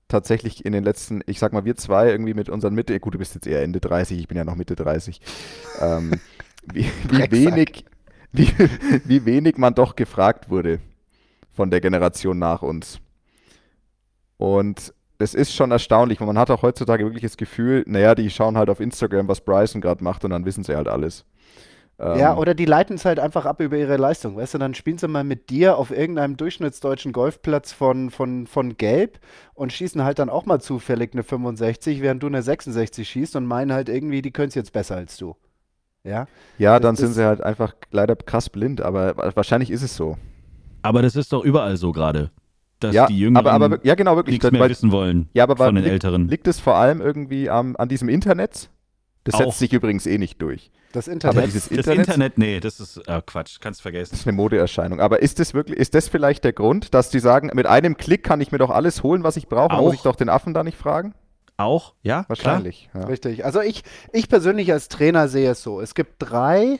Speaker 6: tatsächlich in den letzten, ich sag mal, wir zwei irgendwie mit unseren Mitte, gut, du bist jetzt eher Ende 30, ich bin ja noch Mitte 30, ähm, wie, wie wenig, wie, wie wenig man doch gefragt wurde von der Generation nach uns. Und es ist schon erstaunlich, und man hat auch heutzutage wirklich das Gefühl, naja, die schauen halt auf Instagram, was Bryson gerade macht, und dann wissen sie halt alles.
Speaker 5: Ja,
Speaker 6: Ähm,
Speaker 5: oder die leiten es halt einfach ab über ihre Leistung. Weißt du, dann spielen sie mal mit dir auf irgendeinem durchschnittsdeutschen Golfplatz von, von, von Gelb und schießen halt dann auch mal zufällig eine 65, während du eine 66 schießt und meinen halt irgendwie, die können es jetzt besser als du. Ja,
Speaker 6: Ja,
Speaker 5: Das-
Speaker 6: dann
Speaker 5: das-
Speaker 6: sind sie halt einfach leider krass blind, aber wa- wahrscheinlich ist es so.
Speaker 2: Aber das ist doch überall so gerade. Dass
Speaker 6: ja,
Speaker 2: die Jüngeren
Speaker 6: aber, aber ja, genau, wirklich.
Speaker 2: nichts mehr
Speaker 6: weil-
Speaker 2: wissen wollen
Speaker 6: ja, aber
Speaker 2: von den
Speaker 6: liegt,
Speaker 2: Älteren.
Speaker 6: liegt es vor allem irgendwie am, an diesem Internet? Das
Speaker 2: Auch.
Speaker 6: setzt sich übrigens eh nicht durch.
Speaker 5: das
Speaker 6: Aber
Speaker 5: Internet.
Speaker 6: dieses
Speaker 2: das
Speaker 6: Internet,
Speaker 2: Internet, nee, das ist äh, Quatsch, kannst vergessen.
Speaker 6: das ist eine Modeerscheinung. Aber ist das wirklich, ist das vielleicht der Grund, dass die sagen, mit einem Klick kann ich mir doch alles holen, was ich brauche, dann muss
Speaker 2: Auch.
Speaker 6: ich doch den Affen da nicht fragen?
Speaker 2: Auch, ja, klar.
Speaker 6: Wahrscheinlich. Ja.
Speaker 5: Richtig. Also ich, ich persönlich als Trainer sehe es so. Es gibt drei,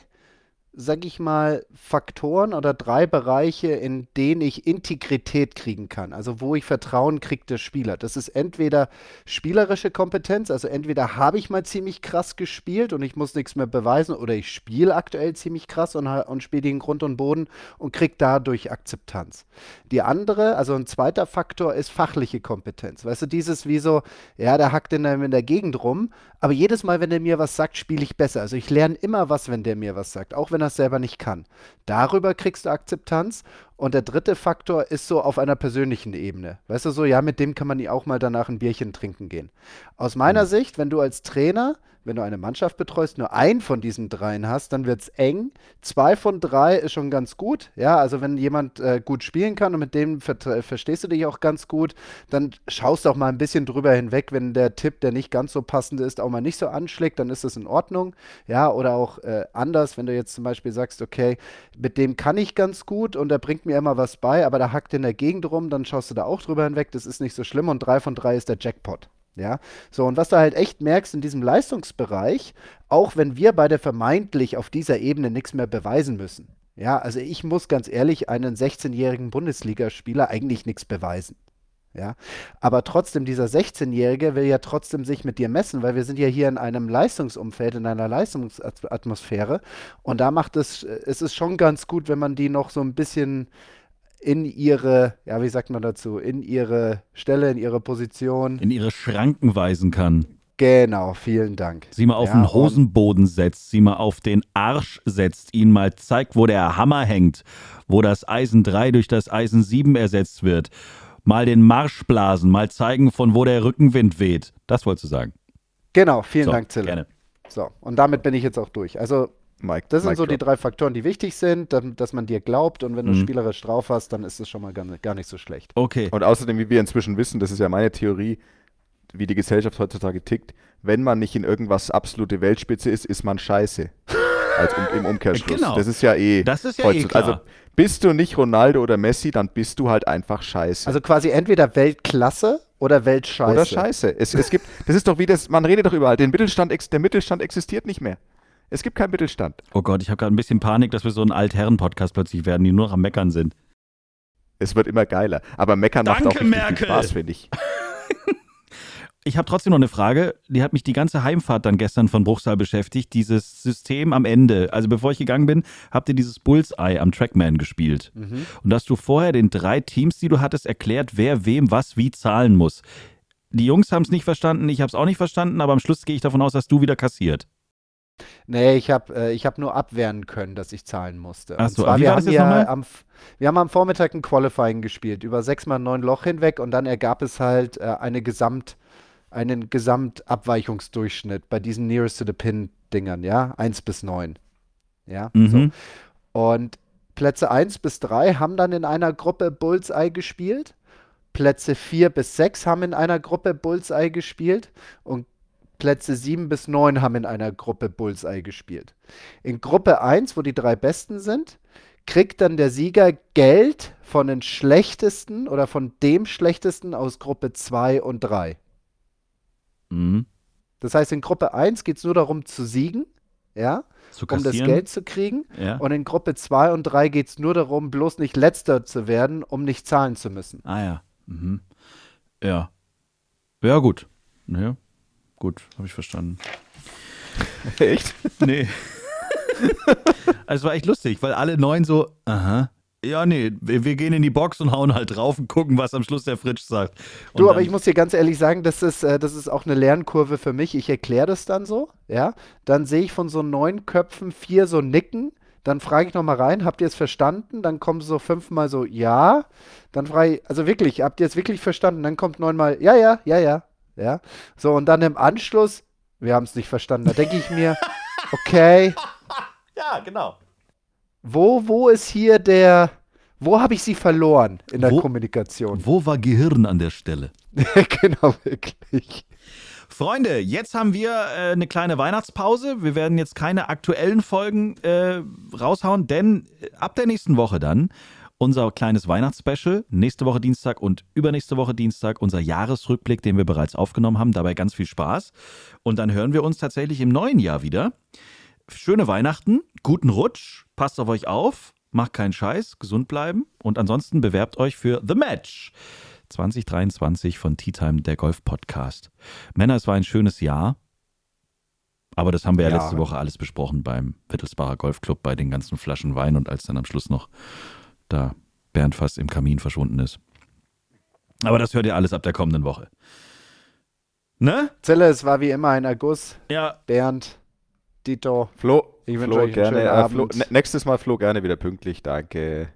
Speaker 5: sag ich mal, Faktoren oder drei Bereiche, in denen ich Integrität kriegen kann. Also wo ich Vertrauen kriege der Spieler. Das ist entweder spielerische Kompetenz, also entweder habe ich mal ziemlich krass gespielt und ich muss nichts mehr beweisen oder ich spiele aktuell ziemlich krass und, und spiele den Grund und Boden und kriege dadurch Akzeptanz. Die andere, also ein zweiter Faktor ist fachliche Kompetenz. Weißt du, dieses wie so, ja, der hackt in der, in der Gegend rum, aber jedes Mal, wenn der mir was sagt, spiele ich besser. Also ich lerne immer was, wenn der mir was sagt, auch wenn es selber nicht kann. Darüber kriegst du Akzeptanz. Und der dritte Faktor ist so auf einer persönlichen Ebene. Weißt du, so, ja, mit dem kann man ja auch mal danach ein Bierchen trinken gehen. Aus meiner Sicht, wenn du als Trainer, wenn du eine Mannschaft betreust, nur einen von diesen dreien hast, dann wird es eng. Zwei von drei ist schon ganz gut. Ja, also wenn jemand äh, gut spielen kann und mit dem vertra- verstehst du dich auch ganz gut, dann schaust auch mal ein bisschen drüber hinweg, wenn der Tipp, der nicht ganz so passend ist, auch mal nicht so anschlägt, dann ist das in Ordnung. Ja, oder auch äh, anders, wenn du jetzt zum Beispiel sagst, okay, mit dem kann ich ganz gut und der bringt mir immer was bei, aber der hackt in der Gegend rum, dann schaust du da auch drüber hinweg, das ist nicht so schlimm und drei von drei ist der Jackpot. Ja, so und was du halt echt merkst in diesem Leistungsbereich, auch wenn wir beide vermeintlich auf dieser Ebene nichts mehr beweisen müssen. Ja, also ich muss ganz ehrlich einen 16-jährigen Bundesligaspieler eigentlich nichts beweisen. Ja, aber trotzdem, dieser 16-Jährige will ja trotzdem sich mit dir messen, weil wir sind ja hier in einem Leistungsumfeld, in einer Leistungsatmosphäre. Und da macht es, es ist schon ganz gut, wenn man die noch so ein bisschen in ihre, ja, wie sagt man dazu, in ihre Stelle, in ihre Position.
Speaker 2: In ihre Schranken weisen kann.
Speaker 5: Genau, vielen Dank.
Speaker 2: Sie mal auf
Speaker 5: Ja,
Speaker 2: den Hosenboden setzt, sie mal auf den Arsch setzt, ihnen mal zeigt, wo der Hammer hängt, wo das Eisen 3 durch das Eisen 7 ersetzt wird. Mal den Marsch blasen, mal zeigen, von wo der Rückenwind weht. Das wolltest du sagen.
Speaker 5: Genau, vielen
Speaker 2: So,
Speaker 5: Dank, Zille.
Speaker 2: Gerne.
Speaker 5: So, und damit bin ich jetzt auch durch. Also,
Speaker 6: Mike,
Speaker 5: das sind
Speaker 6: Mike
Speaker 5: so die drei Faktoren, die wichtig sind, dass man dir glaubt und wenn du
Speaker 2: Mhm.
Speaker 5: spielerisch drauf hast, dann ist es schon mal gar, nicht- gar nicht so schlecht.
Speaker 2: Okay.
Speaker 6: Und außerdem, wie wir inzwischen wissen, das ist ja meine Theorie, wie die Gesellschaft heutzutage tickt, wenn man nicht in irgendwas absolute Weltspitze ist, ist man scheiße. Als um, im Umkehrschluss.
Speaker 2: Genau.
Speaker 6: Das ist ja eh.
Speaker 2: Das ist ja eh
Speaker 6: heutzutage-
Speaker 2: klar.
Speaker 6: Also bist du nicht Ronaldo oder Messi, dann bist du halt einfach scheiße.
Speaker 5: Also quasi entweder Weltklasse oder Weltscheiße.
Speaker 6: oder scheiße. Es, es gibt, das ist doch wie das, man redet doch überall, den Mittelstand, ex- der Mittelstand existiert nicht mehr. Es gibt keinen Mittelstand.
Speaker 2: Oh Gott, ich habe gerade ein bisschen Panik, dass wir so ein Altherren-Podcast plötzlich werden, die nur noch am Meckern sind.
Speaker 6: Es wird immer geiler. Aber Meckern macht
Speaker 2: Danke,
Speaker 6: auch richtig
Speaker 2: Merkel.
Speaker 6: viel Spaß, finde ich.
Speaker 2: Ich habe trotzdem noch eine Frage, die hat mich die ganze Heimfahrt dann gestern von Bruchsal beschäftigt. Dieses System am Ende. Also bevor ich gegangen bin, habt ihr dieses Bullseye am Trackman gespielt.
Speaker 5: Mhm.
Speaker 2: Und hast du vorher den drei Teams, die du hattest, erklärt, wer wem was wie zahlen muss. Die Jungs haben es nicht verstanden, ich habe es auch nicht verstanden, aber am Schluss gehe ich davon aus, dass du wieder kassiert.
Speaker 5: Nee, ich habe äh, ich hab nur abwehren können, dass ich zahlen musste.
Speaker 2: Ach
Speaker 5: Und
Speaker 2: so,
Speaker 5: zwar,
Speaker 2: aber wie
Speaker 5: wir
Speaker 2: war das
Speaker 5: haben
Speaker 2: jetzt
Speaker 5: ja
Speaker 2: nochmal?
Speaker 5: am, F- wir haben am Vormittag ein Qualifying gespielt, über sechs mal neun Loch hinweg und dann ergab es halt äh, eine Gesamt, einen Gesamtabweichungsdurchschnitt bei diesen Nearest to the Pin Dingern, ja, 1 bis 9. Ja, so.
Speaker 2: Mhm.
Speaker 5: Und Plätze 1 bis 3 haben dann in einer Gruppe Bullseye gespielt. Plätze 4 bis 6 haben in einer Gruppe Bullseye gespielt. Und Plätze 7 bis 9 haben in einer Gruppe Bullseye gespielt. In Gruppe 1, wo die drei Besten sind, kriegt dann der Sieger Geld von den schlechtesten oder von dem schlechtesten aus Gruppe 2 und 3.
Speaker 2: Mhm.
Speaker 5: Das heißt, in Gruppe 1 geht es nur darum zu siegen, ja,
Speaker 2: Zu
Speaker 5: um das. Geld zu kriegen.
Speaker 2: Ja.
Speaker 5: Und in Gruppe 2 und 3 geht es nur darum, bloß nicht letzter zu werden, um nicht zahlen zu müssen.
Speaker 2: Ah ja. Mhm. Ja. Ja, gut. Ja. Gut, habe ich verstanden.
Speaker 6: Echt?
Speaker 2: Nee. also es war echt lustig, weil alle neun so, aha. Ja, nee, wir, gehen in die Box und hauen halt drauf und gucken, was am Schluss der Fritsch sagt. Und
Speaker 5: Du, aber ich muss dir ganz ehrlich sagen, das ist, äh, das ist auch eine Lernkurve für mich. Ich erkläre das dann so, ja. Dann sehe ich von so neun Köpfen vier so nicken. Dann frage ich nochmal rein, habt ihr es verstanden? Dann kommen so fünfmal so, ja. Dann frage ich, also wirklich, habt ihr es wirklich verstanden? Dann kommt neunmal, ja, ja, ja, ja, ja. So, und dann im Anschluss, wir haben es nicht verstanden. Da denke ich mir, okay,
Speaker 2: Ja, genau.
Speaker 5: wo, wo ist hier der, wo habe ich sie verloren in der
Speaker 2: Wo-
Speaker 5: Kommunikation?
Speaker 2: Wo war Gehirn an der Stelle?
Speaker 5: genau, wirklich.
Speaker 2: Freunde, jetzt haben wir äh, eine kleine Weihnachtspause. Wir werden jetzt keine aktuellen Folgen äh, raushauen, denn äh, ab der nächsten Woche dann unser kleines Weihnachtsspecial. Nächste Woche Dienstag und übernächste Woche Dienstag unser Jahresrückblick, den wir bereits aufgenommen haben. Dabei ganz viel Spaß. Und dann hören wir uns tatsächlich im neuen Jahr wieder. Schöne Weihnachten, guten Rutsch, passt auf euch auf, macht keinen Scheiß, gesund bleiben und ansonsten bewerbt euch für The Match 2023 von Tea Time, der Golf Podcast. Männer, es war ein schönes Jahr. Aber das haben wir ja,
Speaker 5: Ja.
Speaker 2: letzte Woche alles besprochen beim Wittelsbacher Golfclub bei den ganzen Flaschen Wein und als dann am Schluss noch da Bernd fast im Kamin verschwunden ist. Aber das hört ihr alles ab der kommenden Woche. Ne?
Speaker 5: Zille, es war wie immer ein Erguss.
Speaker 2: Ja,
Speaker 5: Bernd, Dito.
Speaker 6: Flo,
Speaker 5: Ich wünsche
Speaker 6: Flo
Speaker 5: euch einen
Speaker 6: gerne.
Speaker 5: schönen
Speaker 6: Äh, Flo,
Speaker 5: Abend.
Speaker 6: nächstes Mal Flo gerne wieder pünktlich, danke.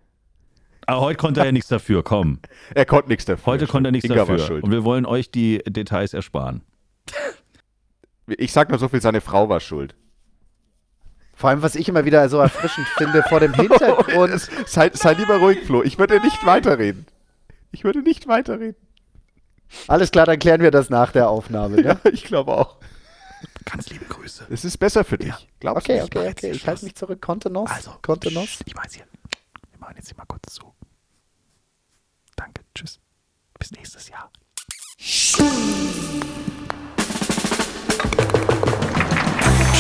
Speaker 2: aber heute konnte er ja nichts dafür. Komm,
Speaker 6: Er konnte nichts dafür.
Speaker 2: heute konnte er nichts
Speaker 6: Inga
Speaker 2: dafür.
Speaker 6: schuld.
Speaker 2: Und wir wollen euch die Details ersparen.
Speaker 6: Ich sag nur so viel, seine Frau war schuld.
Speaker 5: Vor allem, was ich immer wieder so erfrischend finde, vor dem Hintergrund.
Speaker 6: sei, sei lieber ruhig, Flo. Ich würde nicht weiterreden. Ich würde nicht weiterreden.
Speaker 5: Alles klar, dann klären wir das nach der Aufnahme. Ne?
Speaker 6: Ja, ich glaube auch.
Speaker 2: Ganz liebe Grüße.
Speaker 6: Es ist besser für dich. Glaubst
Speaker 5: Okay,
Speaker 6: du?
Speaker 5: okay, okay. Ich halte mich zurück. Kontenance.
Speaker 2: Also,
Speaker 5: Kontenance.
Speaker 2: ich mein's hier. Wir machen jetzt hier mal kurz zu. Danke, tschüss. Bis nächstes Jahr.